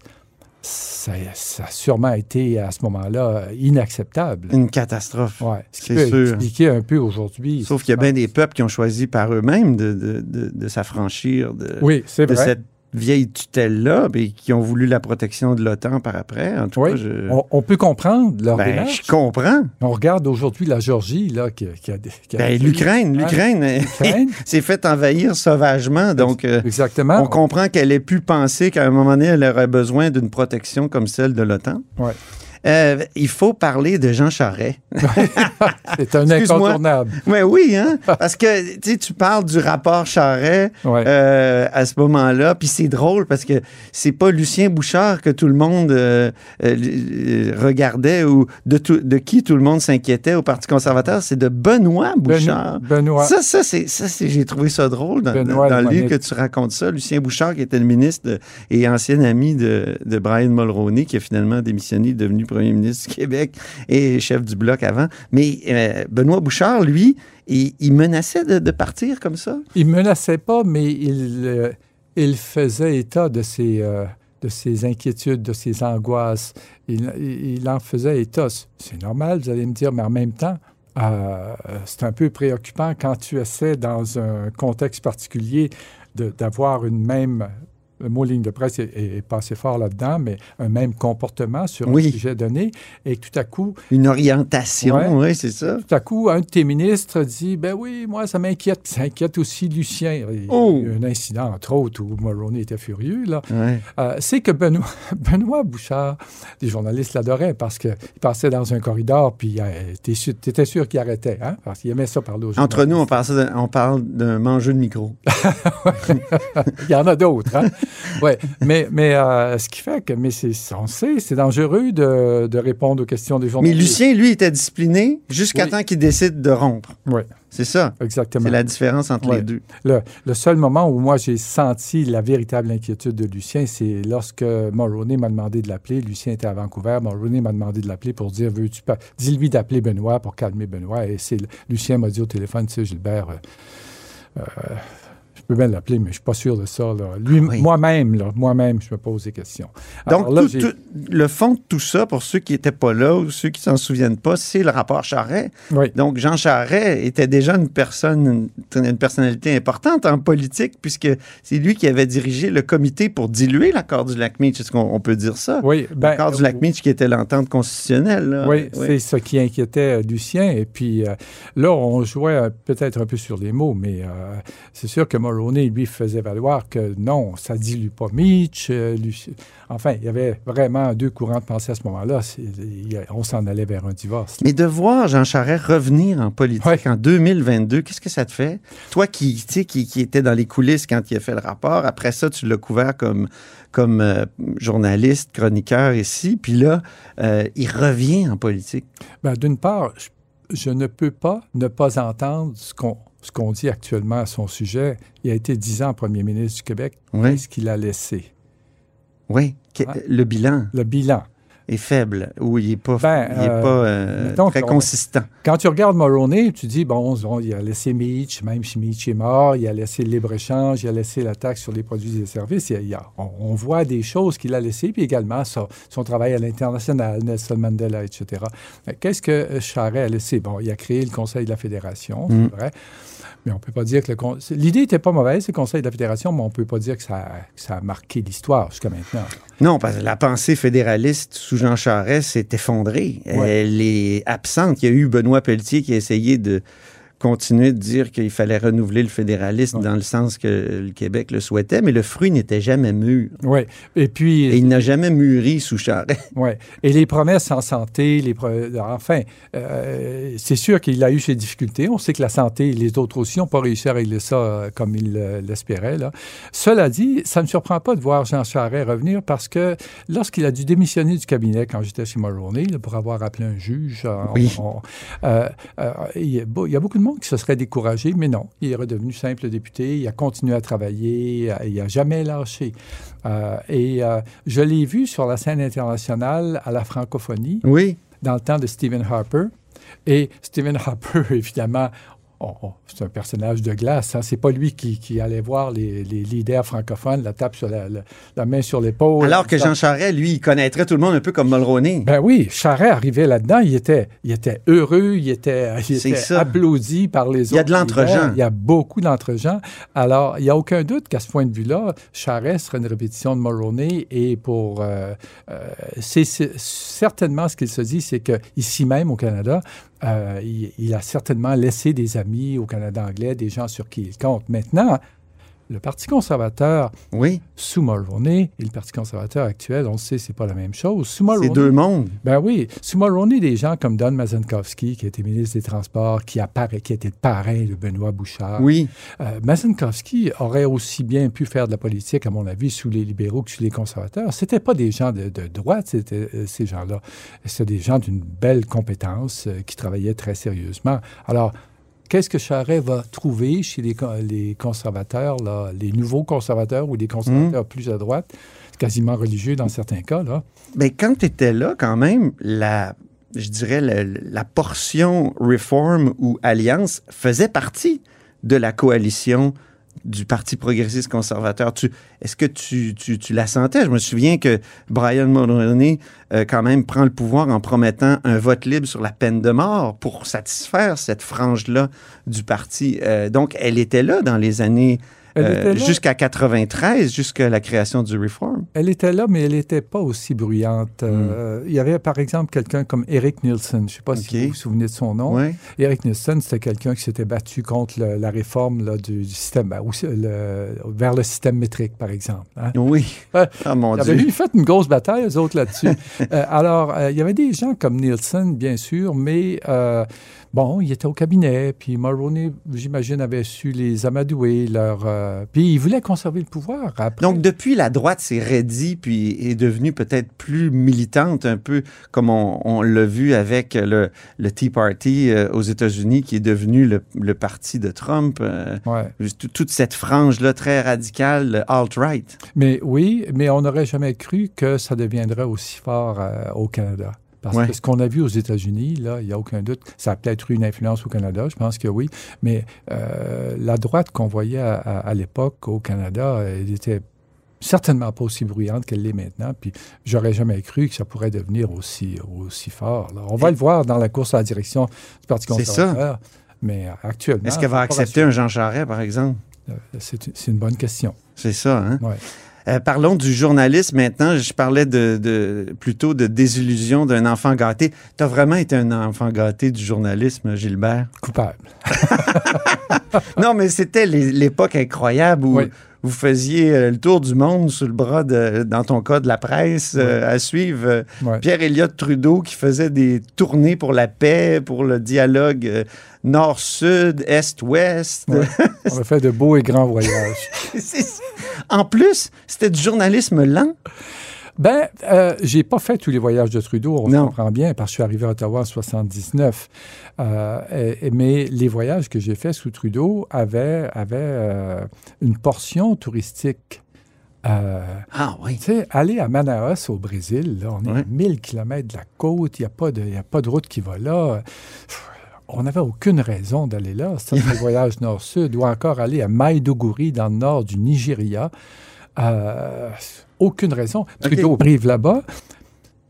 ça, ça a sûrement été à ce moment-là inacceptable. Une catastrophe. Ouais. Ce qui peut sûr. expliquer un peu aujourd'hui. Sauf qu'il y a bien des peuples qui ont choisi par eux-mêmes de, de, de, de s'affranchir de, Oui, c'est de vrai. cette vieille tutelle-là, et qui ont voulu la protection de l'OTAN par après. En tout Oui, cas, je... on, on peut comprendre leur Ben, démarche. je comprends. On regarde aujourd'hui la Géorgie, là, qui, qui a... Ben, l'Ukraine, l'Ukraine s'est fait envahir sauvagement. Donc, euh, Exactement. on comprend qu'elle ait pu penser qu'à un moment donné, elle aurait besoin d'une protection comme celle de l'OTAN. Ouais. Euh, il faut parler de Jean Charest. C'est un incontournable. Ouais, oui, hein? Parce que tu parles du rapport Charret euh, à ce moment-là, puis c'est drôle parce que c'est pas Lucien Bouchard que tout le monde euh, euh, regardait ou de, tout- de qui tout le monde s'inquiétait au Parti conservateur, c'est de Benoît Bouchard. Benoît. Ça, ça, c'est, ça c'est- j'ai trouvé ça drôle dans, Benoît dans le livre que tu racontes ça. Lucien Bouchard, qui était le ministre de- et ancien ami de, de Brian Mulroney, qui a finalement démissionné, devenu premier ministre du Québec et chef du Bloc avant. Mais euh, Benoît Bouchard, lui, il, menaçait de, partir comme ça? Il menaçait pas, mais il, euh, il faisait état de ses, euh, de ses inquiétudes, de ses angoisses. Il, il- en faisait état. C'est normal, vous allez me dire, mais en même temps, c'est un peu préoccupant quand tu essaies, dans un contexte particulier, d'avoir une même. Le mot ligne de presse est, est passé fort là-dedans, mais un même comportement sur Oui. un sujet donné, et tout à coup, Une orientation, Ouais. oui, c'est ça. tout à coup, un de tes ministres dit Ben oui, moi, ça m'inquiète. Puis Ça inquiète aussi Lucien. Il y a Oh! eu un incident, entre autres, où Mulroney était furieux. Là. Ouais. Euh, c'est que Benoît, Benoît Bouchard, les journalistes l'adoraient parce qu'il passait dans un corridor, puis t'es sûr- t'étais sûr qu'il arrêtait, hein, parce qu'il aimait ça parler aux Entre nous, on de- on parle d'un mangeux de micro. Il y en a d'autres. Hein? ouais. Mais, mais euh, ce qui fait que, mais c'est, sait, c'est dangereux de, de répondre aux questions des Mais journalistes. Lucien, lui, était discipliné jusqu'à Oui. temps qu'il décide de rompre. Oui. C'est ça. Exactement. C'est la différence entre les deux. Le, le seul moment où moi j'ai senti la véritable inquiétude de Lucien, c'est lorsque Mulroney m'a demandé de l'appeler. Lucien était à Vancouver. Mulroney m'a demandé de l'appeler pour dire veux-tu pas. Dis-lui d'appeler Benoît pour calmer Benoît. Et c'est Lucien m'a dit au téléphone tu sais, Gilbert, euh, euh, je peux bien l'appeler, mais je suis pas sûr de ça. là. Lui, moi-même, là, moi-même, je me pose des questions. Donc, Alors là, tout- j'ai- tout- le fond de tout ça, pour ceux qui n'étaient pas là ou ceux qui s'en souviennent pas, c'est le rapport Charret. Donc, Jean Charret était déjà une personne, une, une personnalité importante en politique, puisque c'est lui qui avait dirigé le comité pour diluer l'accord du Lac-Meach. Est-ce qu'on on peut dire ça? Oui, ben, l'accord du Lac-Meach qui était l'entente constitutionnelle. là. Oui, c'est ce qui inquiétait euh, Lucien. Et puis euh, là, on jouait euh, peut-être un peu sur les mots, mais euh, c'est sûr que Mulroney, lui, faisait valoir que non, ça dilue pas Mitch. euh, Enfin, il y avait vraiment deux courants de pensée à ce moment-là. On s'en allait vers un divorce. Mais de voir Jean Charest revenir en politique en 2022, qu'est-ce que ça te fait? Toi qui, tu sais, qui, qui étais dans les coulisses quand il a fait le rapport, après ça, tu l'as couvert comme, comme euh, journaliste, chroniqueur ici, puis là, euh, il revient en politique. Ben, D'une part, je, je ne peux pas ne pas entendre ce qu'on ce qu'on dit actuellement à son sujet. Il a été dix ans premier ministre du Québec. Oui. Qu'est-ce qu'il a laissé? Oui, que- le bilan. Le bilan. Est faible, ou il n'est pas, Ben, il est euh, pas euh, mettons très consistant. Quand tu regardes Mulroney, tu dis, bon, bon, il a laissé Mitch, même si Mitch est mort, il a laissé le libre-échange, il a laissé la taxe sur les produits et services. Il a- il y a- on, on voit des choses qu'il a laissées, puis également son, son travail à l'international, Nelson Mandela, etc. Qu'est-ce que euh, Charest a laissé? Bon, il a créé le Conseil de la Fédération, Mm. c'est vrai. Mais on ne peut pas dire que le... con- L'idée n'était pas mauvaise, le Conseil de la Fédération, mais on ne peut pas dire que ça, a- que ça a marqué l'histoire jusqu'à maintenant. Non, parce que la pensée fédéraliste sous Jean Charest s'est effondrée. Ouais. Elle est absente. Il y a eu Benoît Pelletier qui a essayé de continuer de dire qu'il fallait renouveler le fédéralisme dans le sens que le Québec le souhaitait, mais le fruit n'était jamais mûr. Oui. Et puis. Et il n'a jamais mûri sous Charest. Oui. Et les promesses en santé, les pro- enfin, euh, c'est sûr qu'il a eu ses difficultés. On sait que la santé et les autres aussi n'ont pas réussi à régler ça euh, comme il euh, l'espérait. là. Cela dit, ça ne me surprend pas de voir Jean Charest revenir parce que lorsqu'il a dû démissionner du cabinet quand j'étais chez Mulroney là, pour avoir appelé un juge, Oui. on- euh, euh, il y a beaucoup de monde qui se serait découragé, mais non. Il est redevenu simple député, il a continué à travailler, euh, il n'a jamais lâché. Euh, et euh, je l'ai vu sur la scène internationale à la francophonie. Oui. Dans le temps de Stephen Harper. Et Stephen Harper, évidemment, c'est un personnage de glace. Hein. C'est pas lui qui, qui allait voir les, les leaders francophones, la tape sur la, la- la main sur l'épaule. Alors que Jean Charest, lui, il connaîtrait tout le monde un peu comme Mulroney. ben oui, Charest arrivait là-dedans, il était, il était heureux, il était, il était applaudi par les autres. Il y a de l'entre-gens. Il y a beaucoup d'entre-gens. Alors, il n'y a aucun doute qu'à ce point de vue-là, Charest serait une répétition de Mulroney et pour... euh, euh, c'est certainement ce qu'il se dit, c'est qu'ici même au Canada, il, il a certainement laissé des amis au Canada anglais, des gens sur qui il compte. Maintenant, Le Parti conservateur, oui. sous Mulroney, et le Parti conservateur actuel, on le sait, c'est pas la même chose. Sous Mulroney, C'est deux mondes. ben oui. Sous Mulroney, des gens comme Don Mazenkowski, qui était ministre des Transports, qui, apparaît, qui était le parrain de Benoît Bouchard. Oui. Euh, Mazenkowski aurait aussi bien pu faire de la politique, à mon avis, sous les libéraux que sous les conservateurs. C'était pas des gens de, de droite, c'était euh, ces gens-là. C'était des gens d'une belle compétence euh, qui travaillaient très sérieusement. Alors, qu'est-ce que Charest va trouver chez les, co- les conservateurs, là, les nouveaux conservateurs ou les conservateurs plus à droite, quasiment religieux dans certains cas, là? Mais quand tu étais là, quand même, la, je dirais, la, la portion Reform ou Alliance faisait partie de la coalition du Parti progressiste conservateur. Est-ce que tu, tu, la sentais? Je me souviens que Brian Mulroney, euh, quand même, prend le pouvoir en promettant un vote libre sur la peine de mort pour satisfaire cette frange-là du parti. Euh, donc, elle était là dans les années euh, jusqu'à 93, jusqu'à la création du Reform. Elle était là, mais elle n'était pas aussi bruyante. Hmm. Euh, il y avait, par exemple, quelqu'un comme Eric Nielsen. Je ne sais pas si vous vous souvenez de son nom. Eric Nielsen, c'était quelqu'un qui s'était battu contre le- la réforme là, du, système, ben, le- vers le système métrique, par exemple. hein. Oui. Ouais. Ah, mon Il avait Dieu. eu fait une grosse bataille, eux autres, là-dessus. Euh, alors, euh, il y avait des gens comme Nielsen, bien sûr, mais euh, bon, il était au cabinet, puis Mulroney, j'imagine, avait su les amadouer, leur, euh, puis il voulait conserver le pouvoir. Après, Donc, depuis, la droite s'est raidie puis est devenue peut-être plus militante, un peu comme on, on l'a vu avec le, le Tea Party euh, aux États-Unis, qui est devenu le, le parti de Trump. euh, tout- toute cette frange-là très radicale, alt-right. Mais oui, mais on n'aurait jamais cru que ça deviendrait aussi fort au Canada. Parce Ouais. que ce qu'on a vu aux États-Unis, là, il n'y a aucun doute, ça a peut-être eu une influence au Canada, je pense que oui, mais euh, la droite qu'on voyait à, à- à l'époque au Canada, elle était certainement pas aussi bruyante qu'elle l'est maintenant, puis j'aurais jamais cru que ça pourrait devenir aussi, aussi fort. là. On va le voir dans la course à la direction du Parti C'est ça. conservateur, mais actuellement... Est-ce qu'elle va accepter un Jean Charest, par exemple? Euh, C'est c'est une bonne question. C'est ça, hein? Ouais. Euh, parlons du journalisme maintenant. Je parlais de, de- plutôt de désillusion d'un enfant gâté. Tu as vraiment été un enfant gâté du journalisme, Gilbert? Coupable. non, mais c'était l'é- l'époque incroyable où vous faisiez euh, le tour du monde sous le bras, de, dans ton cas, de la presse, euh, à suivre euh, Ouais. Pierre-Éliott Trudeau qui faisait des tournées pour la paix, pour le dialogue euh, nord-sud, est-ouest. Ouais. On a fait de beaux et grands voyages. En plus, c'était du journalisme lent. Ben, euh, j'ai pas fait tous les voyages de Trudeau, on Non. comprend bien, parce que je suis arrivé à Ottawa en 79. Euh, et- mais les voyages que j'ai faits sous Trudeau avaient, avaient euh, une portion touristique. Euh, ah oui. Tu sais, aller à Manaus au Brésil, là, on est à 1000 km de la côte, il n'y a, pas de- y a pas de route qui va là. Pff, On n'avait aucune raison d'aller là. C'était un voyage nord-sud, ou encore aller à Maïdougouri, dans le nord du Nigeria. Euh, aucune raison. Trudeau arrive là-bas,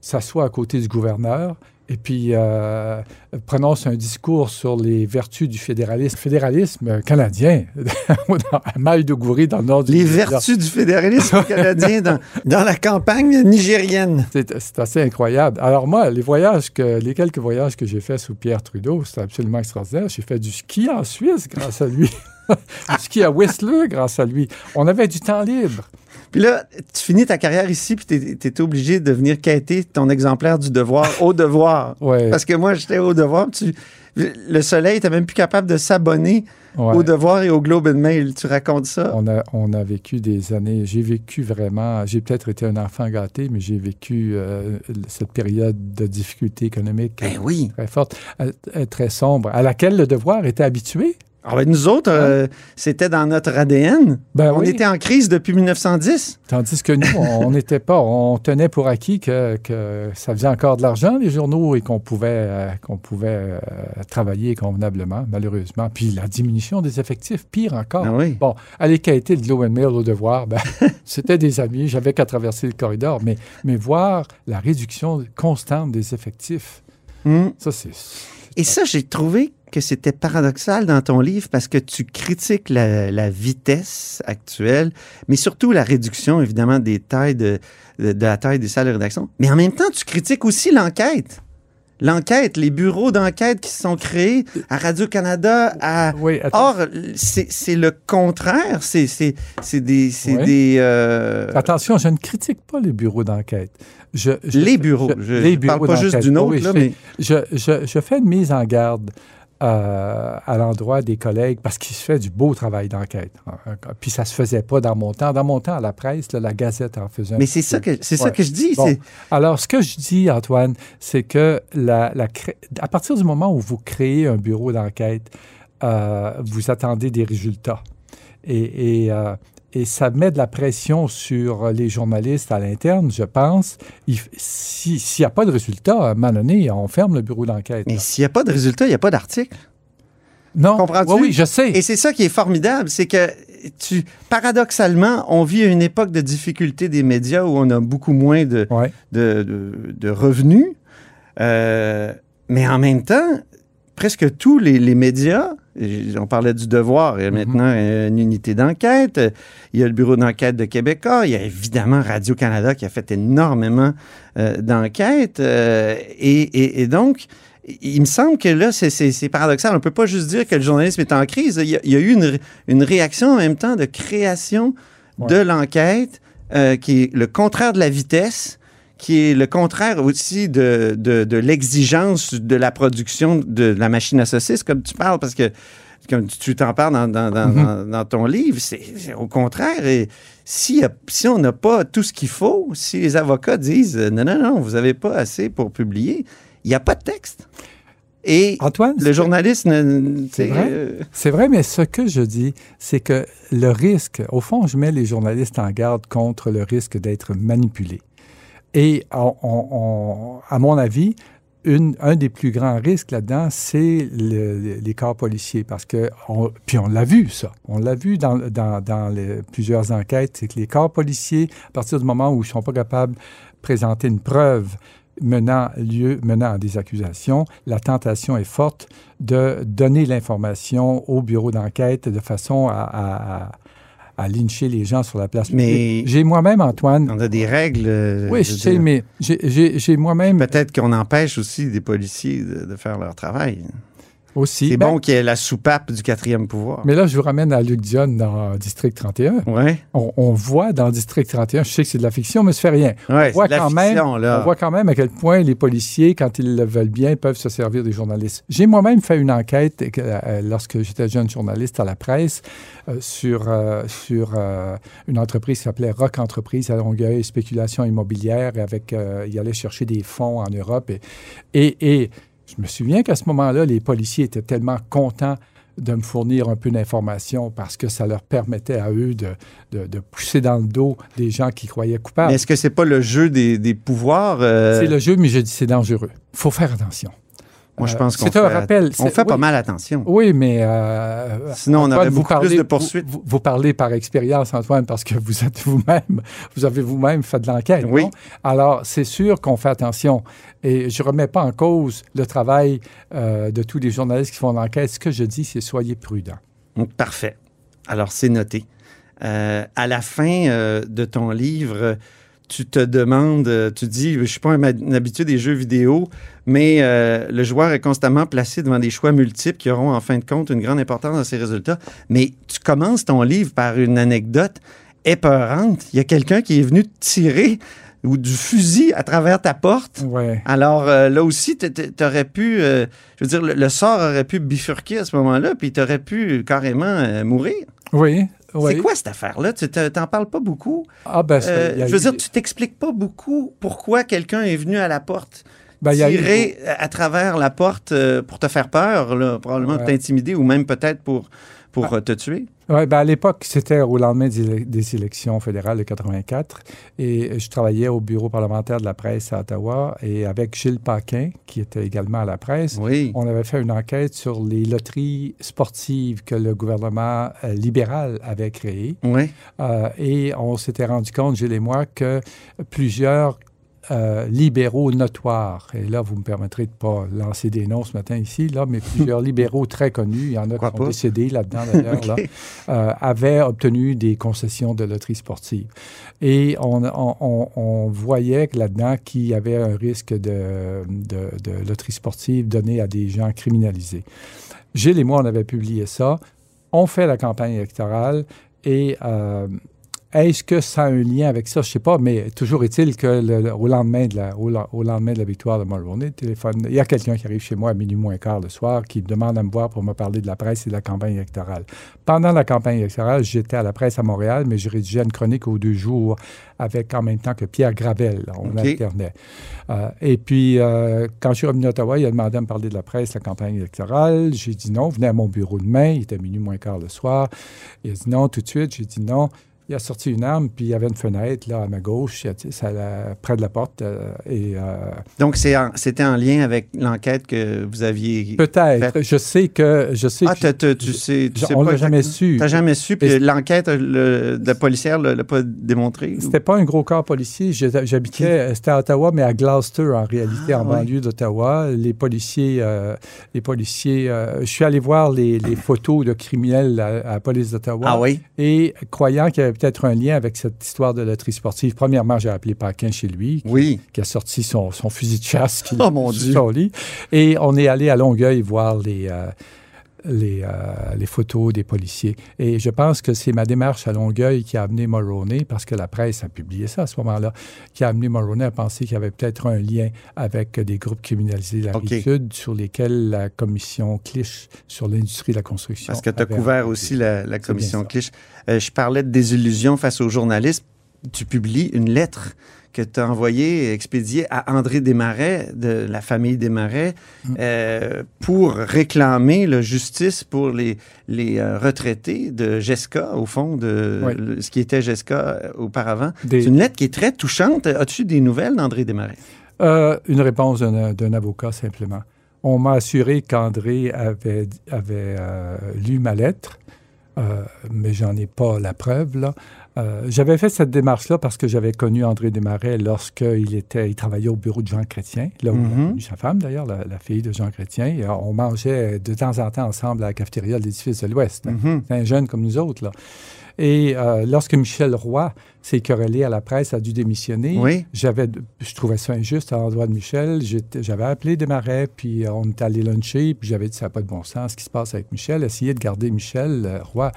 s'assoit à côté du gouverneur, et puis euh, prononce un discours sur les vertus du fédéralisme, fédéralisme canadien, à Maïdougouri, dans le nord du Les vertus du fédéralisme canadien dans, dans la campagne nigérienne. C'est c'est assez incroyable. Alors moi, les voyages que, les quelques voyages que j'ai faits sous Pierre Trudeau, c'était absolument extraordinaire. J'ai fait du ski en Suisse grâce à lui. du ski à Whistler grâce à lui. On avait du temps libre. Puis là, tu finis ta carrière ici, puis tu es, obligé de venir quêter ton exemplaire du devoir au devoir. Ouais. Parce que moi, j'étais au devoir. Tu, le soleil, tu même plus capable de s'abonner Ouais. au devoir et au Globe and Mail. Tu racontes ça? On a, on a vécu des années. J'ai vécu vraiment. J'ai peut-être été un enfant gâté, mais j'ai vécu euh, cette période de difficulté économique Ben oui. très forte, euh, très sombre, à laquelle le devoir était habitué. Ah ben, nous autres, euh, c'était dans notre ADN. Ben on oui. était en crise depuis 1910. Tandis que nous, on n'était pas, on tenait pour acquis que, que ça faisait encore de l'argent, les journaux, et qu'on pouvait, euh, qu'on pouvait euh, travailler convenablement, malheureusement. Puis la diminution des effectifs, pire encore. Ah oui. Bon, aller quêter le Globe and Mail au devoir, ben, c'était des amis, j'avais qu'à traverser le corridor, mais, mais voir la réduction constante des effectifs, Hmm. ça c'est... Et ça, j'ai trouvé que c'était paradoxal dans ton livre parce que tu critiques la, la vitesse actuelle, mais surtout la réduction, évidemment, des tailles de, de, de la taille des salles de rédaction. Mais en même temps, tu critiques aussi l'enquête. l'enquête, les bureaux d'enquête qui se sont créés à Radio-Canada. À... Or, c'est le contraire. C'est des... c'est Oui. des euh, Attention, je ne critique pas les bureaux d'enquête. Je- je- Les bureaux. Je- je parle pas juste d'une autre, Oui, là, mais- je, je- je fais une mise en garde euh, à l'endroit des collègues parce qu'il se fait du beau travail d'enquête. Euh, Puis ça se faisait pas dans mon temps. Dans mon temps, à la presse, là, la Gazette en faisait un Mais c'est ça que- c'est ça que je dis, Bon. Alors, ce que je dis, Antoine, c'est que la, la cré- à partir du moment où vous créez un bureau d'enquête, euh, vous attendez des résultats. Et, et, euh, et ça met de la pression sur les journalistes à l'interne, je pense. Si- S'il n'y a pas de résultat, à un moment donné, on ferme le bureau d'enquête. Mais s'il n'y a pas de résultat, il n'y a pas d'article. Non. Comprends-tu? Oui, oui, je sais. Et c'est ça qui est formidable, c'est que tu, paradoxalement, on vit une époque de difficulté des médias où on a beaucoup moins de, de, de- de revenus. Euh, mais en même temps, presque tous les, les médias, on parlait du devoir, il y a maintenant une unité d'enquête, il y a le bureau d'enquête de Québécois, il y a évidemment Radio-Canada qui a fait énormément euh, d'enquêtes. euh, et, et- et donc, il me semble que là, c'est- paradoxal. On ne peut pas juste dire que le journalisme est en crise. Il y a, il y a eu une, une réaction en même temps de création de l'enquête euh, qui est le contraire de la vitesse, qui est le contraire aussi de, de, de l'exigence de la production de la machine à saucisses, comme tu parles, parce que comme tu t'en parles dans, dans- dans- Mhm. dans ton livre, c'est au contraire. Et si, si on n'a pas tout ce qu'il faut, si les avocats disent euh, non, non, non, vous n'avez pas assez pour publier, il n'y a pas de texte. Et le journaliste, C'est vrai. euh, C'est vrai, mais ce que je dis, c'est que le risque, au fond, je mets les journalistes en garde contre le risque d'être manipulés. Et on- on- on- à mon avis, une- un des plus grands risques là-dedans, c'est le- les corps policiers. Parce que, on- puis on l'a vu, ça. On l'a vu dans, dans- dans les- plusieurs enquêtes, c'est que les corps policiers, à partir du moment où ils ne sont pas capables de présenter une preuve menant, lieu, menant à des accusations, la tentation est forte de donner l'information au bureau d'enquête de façon à, à- à- lyncher les gens sur la place Mais-. J'ai moi-même, Antoine... On a des règles. euh, Oui, je sais, dire. mais j'ai- moi-même... Peut-être qu'on empêche aussi des policiers de, de faire leur travail. Aussi. C'est Ben- bon qu'il y ait la soupape du quatrième pouvoir. Mais là, je vous ramène à Luc Dion dans District 31. Ouais. On, on voit dans District 31, je sais que c'est de la fiction, mais ça fait rien. Ouais, on, voit quand fiction, même, là. on voit quand même à quel point les policiers, quand ils le veulent bien, peuvent se servir des journalistes. J'ai moi-même fait une enquête euh, lorsque j'étais jeune journaliste à la presse euh, sur, euh, sur euh, une entreprise qui s'appelait Rock Entreprise à Longueuil, spéculation immobilière, avec, euh, il allait chercher des fonds en Europe. Et, et, et je me souviens qu'à ce moment-là, les policiers étaient tellement contents de me fournir un peu d'informations parce que ça leur permettait à eux de, de, de pousser dans le dos des gens qui croyaient coupables. Mais est-ce que c'est pas le jeu des, des pouvoirs? euh, C'est le jeu, mais je dis c'est dangereux. Il faut faire attention. Moi, je Euh, pense qu'on c'est un fait- rappel. on fait pas oui. mal attention. Oui, mais euh, Sinon, on Antoine, aurait vous beaucoup parlez- plus de poursuites. Vous, vous parlez par expérience, Antoine, parce que vous êtes vous-même, vous avez vous-même fait de l'enquête. Oui. non? Alors, c'est sûr qu'on fait attention. Et je ne remets pas en cause le travail euh, de tous les journalistes qui font l'enquête. Ce que je dis, c'est soyez prudents. Donc, Parfait. Alors, c'est noté. Euh, à la fin de ton livre, tu te demandes, euh, tu dis, je ne suis pas un, un habitué des jeux vidéo, mais euh, le joueur est constamment placé devant des choix multiples qui auront en fin de compte une grande importance dans ses résultats. Mais tu commences ton livre par une anecdote épeurante. Il y a quelqu'un qui est venu te tirer ou du fusil à travers ta porte. Ouais. Alors euh, là aussi, tu aurais pu, euh, je veux dire, le, le sort aurait pu bifurquer à ce moment-là, puis tu aurais pu carrément euh, mourir. Oui. Oui. C'est quoi cette affaire-là? Tu te- t'en parles pas beaucoup. Ah, ben, Euh, y a je veux eu- dire, tu t'expliques pas beaucoup pourquoi quelqu'un est venu à la porte. Ben, eu- tirer à travers la porte euh, pour te faire peur, là, probablement pour t'intimider ou même peut-être pour, pour euh, te tuer. Oui, ben à l'époque, c'était au lendemain des, élec- des élections fédérales de 84 et je travaillais au bureau parlementaire de la presse à Ottawa et avec Gilles Paquin, qui était également à la presse, on avait fait une enquête sur les loteries sportives que le gouvernement euh, libéral avait créées. Oui. Euh, et on s'était rendu compte, Gilles et moi, que plusieurs euh, libéraux notoires. Et là, vous me permettrez de ne pas lancer des noms ce matin ici, là, mais plusieurs libéraux très connus, il y en a qui sont pas? décédés là-dedans d'ailleurs, là, euh, avaient obtenu des concessions de loterie sportive. Et on, on- on- on voyait là-dedans qu'il y avait un risque de, de, de loterie sportive donnée à des gens criminalisés. Gilles et moi, on avait publié ça. On fait la campagne électorale et euh, est-ce que ça a un lien avec ça? Je ne sais pas, mais toujours est-il que le- au, lendemain de la, au, lendemain de la victoire de Mulroney, téléphone, il y a quelqu'un qui arrive chez moi à minuit moins quart le soir qui me demande à me voir pour me parler de la presse et de la campagne électorale. Pendant la campagne électorale, j'étais à la presse à Montréal, mais je rédigeais une chronique aux deux jours avec en même temps que Pierre Gravel. On OK. alternait. Euh, et puis, euh, quand je suis revenu à Ottawa, il a demandé à me parler de la presse, la campagne électorale. J'ai dit non. Venez à mon bureau demain. Il était minuit moins quart le soir. Il a dit non tout de suite. J'ai dit non. Il a sorti une arme, puis il y avait une fenêtre là à ma gauche, ça, près de la porte. euh, et euh, Donc, c'était en lien avec l'enquête que vous aviez peut-être. Je sais que je sais. Ah, que- tu sais, tu je- sais on pas l'a jamais su. T'as jamais su, puis l'enquête le- de la policière ne l'a pas démontré? C'était pas un gros corps policier. J'habitais, c'était à Ottawa, mais à Gloucester en réalité, en Ah, ouais. banlieue d'Ottawa. Les policiers, euh, les policiers. euh, je suis allé voir les, les photos de criminels à, à la police d'Ottawa. Ah oui? Et croyant qu'il y avait peut-être un lien avec cette histoire de loterie sportive, premièrement, j'ai appelé Paquin chez lui, qui, Oui. qui a sorti son, son fusil de chasse qui Oh, mon Dieu. son lit. Et on est allé à Longueuil voir les. euh, les, euh, les photos des policiers. Et je pense que c'est ma démarche à Longueuil qui a amené Mulroney, parce que la presse a publié ça à ce moment-là, qui a amené Mulroney à penser qu'il y avait peut-être un lien avec des groupes criminalisés de la OK. rive sud sur lesquels la commission Clich sur l'industrie de la construction. Parce que tu as couvert aussi la, la commission. Clich. Euh, je parlais de désillusion face aux journalistes. Tu publies une lettre que tu as envoyée, expédiée à André Desmarais, de la famille Desmarais, Mm. euh, pour réclamer la justice pour les, les euh, retraités de GESCA, au fond, de Oui. le- ce qui était GESCA euh, auparavant. Des- C'est une lettre qui est très touchante. As-tu des nouvelles d'André Desmarais? Euh, une réponse d'un d'un avocat, simplement. On m'a assuré qu'André avait, avait lu ma lettre, mais j'en ai pas la preuve. là. Euh, j'avais fait cette démarche-là parce que j'avais connu André Desmarais lorsqu'il était, il travaillait au bureau de Jean Chrétien, là où il a Mhm. connu sa femme d'ailleurs, la, la fille de Jean Chrétien. Et, euh, on mangeait de temps en temps ensemble à la cafétéria de l'édifice de l'Ouest. Mhm. C'est un jeune comme nous autres. Là. Et euh, lorsque Michel Roy s'est querellé à la presse, a dû démissionner, Oui. j'avais, je trouvais ça injuste à l'endroit de Michel. J'avais appelé Desmarais, puis on est allé luncher, puis j'avais dit ça n'a pas de bon sens ce qui se passe avec Michel. Essayer de garder Michel euh, Roy.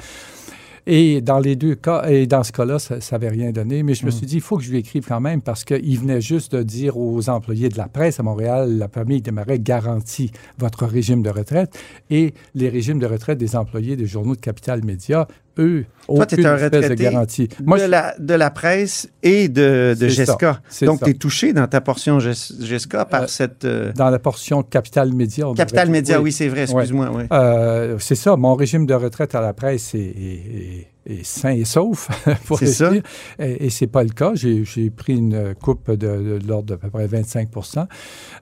Et dans les deux cas, et dans ce cas-là, ça n'avait rien donné. Mais je me suis dit, il faut que je lui écrive quand même parce qu'il venait juste de dire aux employés de la presse à Montréal, la famille Desmarais garantit votre régime de retraite. Et les régimes de retraite des employés des journaux de Capital Média, eux, Toi, tu es un de retraité de, Moi, je- la, de la presse et de, de. GESCA. Donc, tu es touché dans ta portion GES- GESCA par Euh, cette... euh, dans la portion Capital Média. Capital Média, oui, c'est vrai, excuse-moi, oui. Euh, c'est ça, mon régime de retraite à la presse est, est- est- est sain et sauf, pour le dire. Et, et c'est pas le cas. J'ai, j'ai pris une coupe de, de l'ordre d'à peu près 25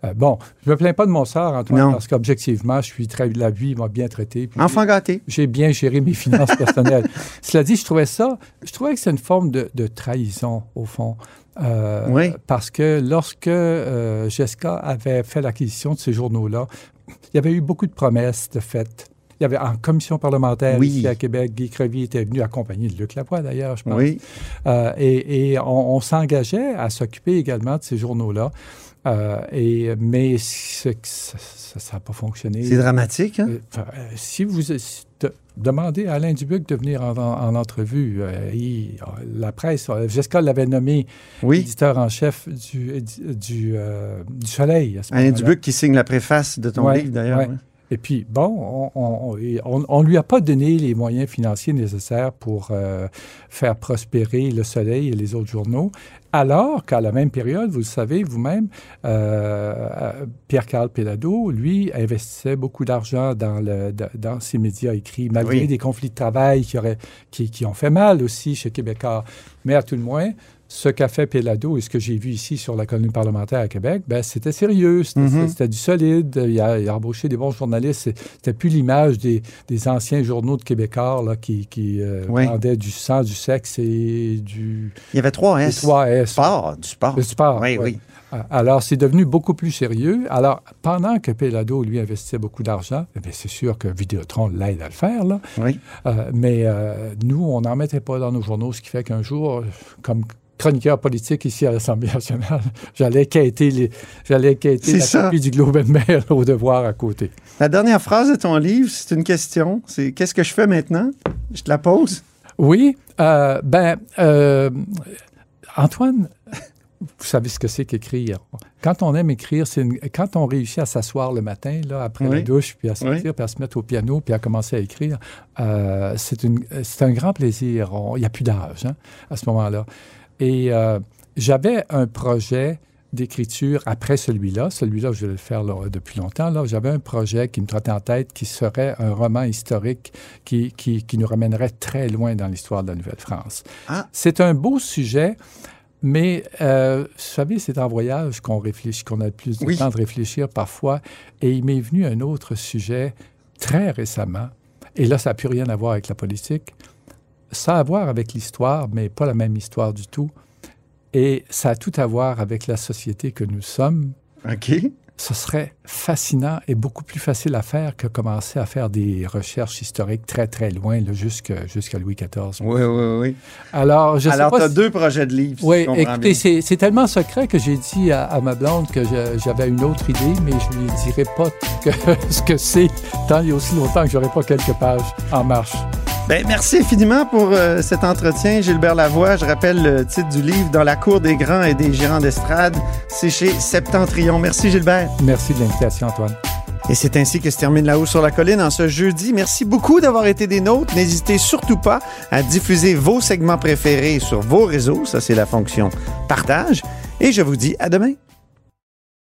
Euh, Bon, je me plains pas de mon sort, Antoine, Non. parce qu'objectivement, je suis très, la vie m'a bien traité. puis Enfant gâté. j'ai bien géré mes finances personnelles. Cela dit, je trouvais ça, je trouvais que c'est une forme de, de trahison, au fond. Euh, Oui. Parce que lorsque euh, Jessica avait fait l'acquisition de ces journaux-là, il y avait eu beaucoup de promesses de faites. Il y avait en commission parlementaire Oui. ici à Québec, Guy Crevier était venu accompagner de Luc Lavoie, d'ailleurs, je pense. Oui. Euh, et et on, on s'engageait à s'occuper également de ces journaux-là. Euh, et, mais ça n'a pas fonctionné. C'est dramatique, hein? Euh, enfin, si vous si- de- demandez à Alain Dubuc de venir en, en- en entrevue, euh, il- la presse, Jessica l'avait nommé Oui. éditeur en chef du, du, euh, du Soleil. à ce Alain. Dubuc qui signe la préface de ton Ouais, livre, d'ailleurs. ouais. oui. Et puis, bon, on ne lui a pas donné les moyens financiers nécessaires pour euh, faire prospérer Le Soleil et les autres journaux, alors qu'à la même période, vous le savez vous-même, euh, Pierre-Carl Pellado, lui, investissait beaucoup d'argent dans, le, dans, dans ses médias écrits, malgré Oui. des conflits de travail qui, auraient, qui, qui ont fait mal aussi chez Québécois. Mais à tout le moins, ce qu'a fait Pélado et ce que j'ai vu ici sur la colline parlementaire à Québec, ben, c'était sérieux, c'était Mhm. du solide. Il a, il a embauché des bons journalistes. C'était plus l'image des, des anciens journaux de Québécois là, qui, qui euh, Oui. vendaient du sang, du sexe et du. Il y avait trois S. trois S. Sport, du sport. Le sport. Oui, ouais. oui. Alors, c'est devenu beaucoup plus sérieux. Alors, pendant que Pélado, lui, investissait beaucoup d'argent, eh c'est sûr que Vidéotron l'aide à le faire, là. Oui. Euh, mais euh, nous, on n'en mettait pas dans nos journaux, ce qui fait qu'un jour, comme chroniqueur politique ici à l'Assemblée nationale, j'allais quêter, les, j'allais quêter la copie du Globe and Mail au devoir à côté. La dernière phrase de ton livre, c'est une question. C'est qu'est-ce que je fais maintenant? Je te la pose. Oui, euh, ben, euh, Antoine, vous savez ce que c'est qu'écrire. Quand on aime écrire, c'est une- quand on réussit à s'asseoir le matin, là, après la Oui. douche, puis à sortir, Oui. puis à se mettre au piano, puis à commencer à écrire, euh, c'est une- c'est un grand plaisir. On- Il n'y a plus d'âge hein, à ce moment-là. Et euh, j'avais un projet d'écriture après celui-là. Celui-là, je vais le faire là, depuis longtemps. Là, j'avais un projet qui me trottait en tête qui serait un roman historique qui, qui, qui nous ramènerait très loin dans l'histoire de la Nouvelle-France. Ah. C'est un beau sujet, mais euh, vous savez, c'est en voyage qu'on réfléchit, qu'on a le plus de Oui. temps de réfléchir parfois. Et il m'est venu un autre sujet très récemment. Et là, ça n'a plus rien à voir avec la politique. Ça a à voir avec l'histoire, mais pas la même histoire du tout. Et ça a tout à voir avec la société que nous sommes. OK. Ce serait fascinant et beaucoup plus facile à faire que commencer à faire des recherches historiques très, très loin, jusqu'à Louis XIV. Oui, oui, oui. Alors, je Alors, tu as si- deux projets de livres. si Oui, comprends écoutez, c'est tellement secret que j'ai dit à, à ma blonde que j'avais une autre idée, mais je lui dirai pas que, ce que c'est tant il y a aussi longtemps que j'aurai pas quelques pages en marche. Ben, merci infiniment pour euh, cet entretien, Gilbert Lavoie. Je rappelle le titre du livre Dans la cour des grands et des gérants d'estrade. C'est chez Septentrion. Merci, Gilbert. Merci de l'invitation, Antoine. Et c'est ainsi que se termine La Haut sur la Colline en ce jeudi. Merci beaucoup d'avoir été des nôtres. N'hésitez surtout pas à diffuser vos segments préférés sur vos réseaux. Ça, c'est la fonction partage. Et je vous dis à demain.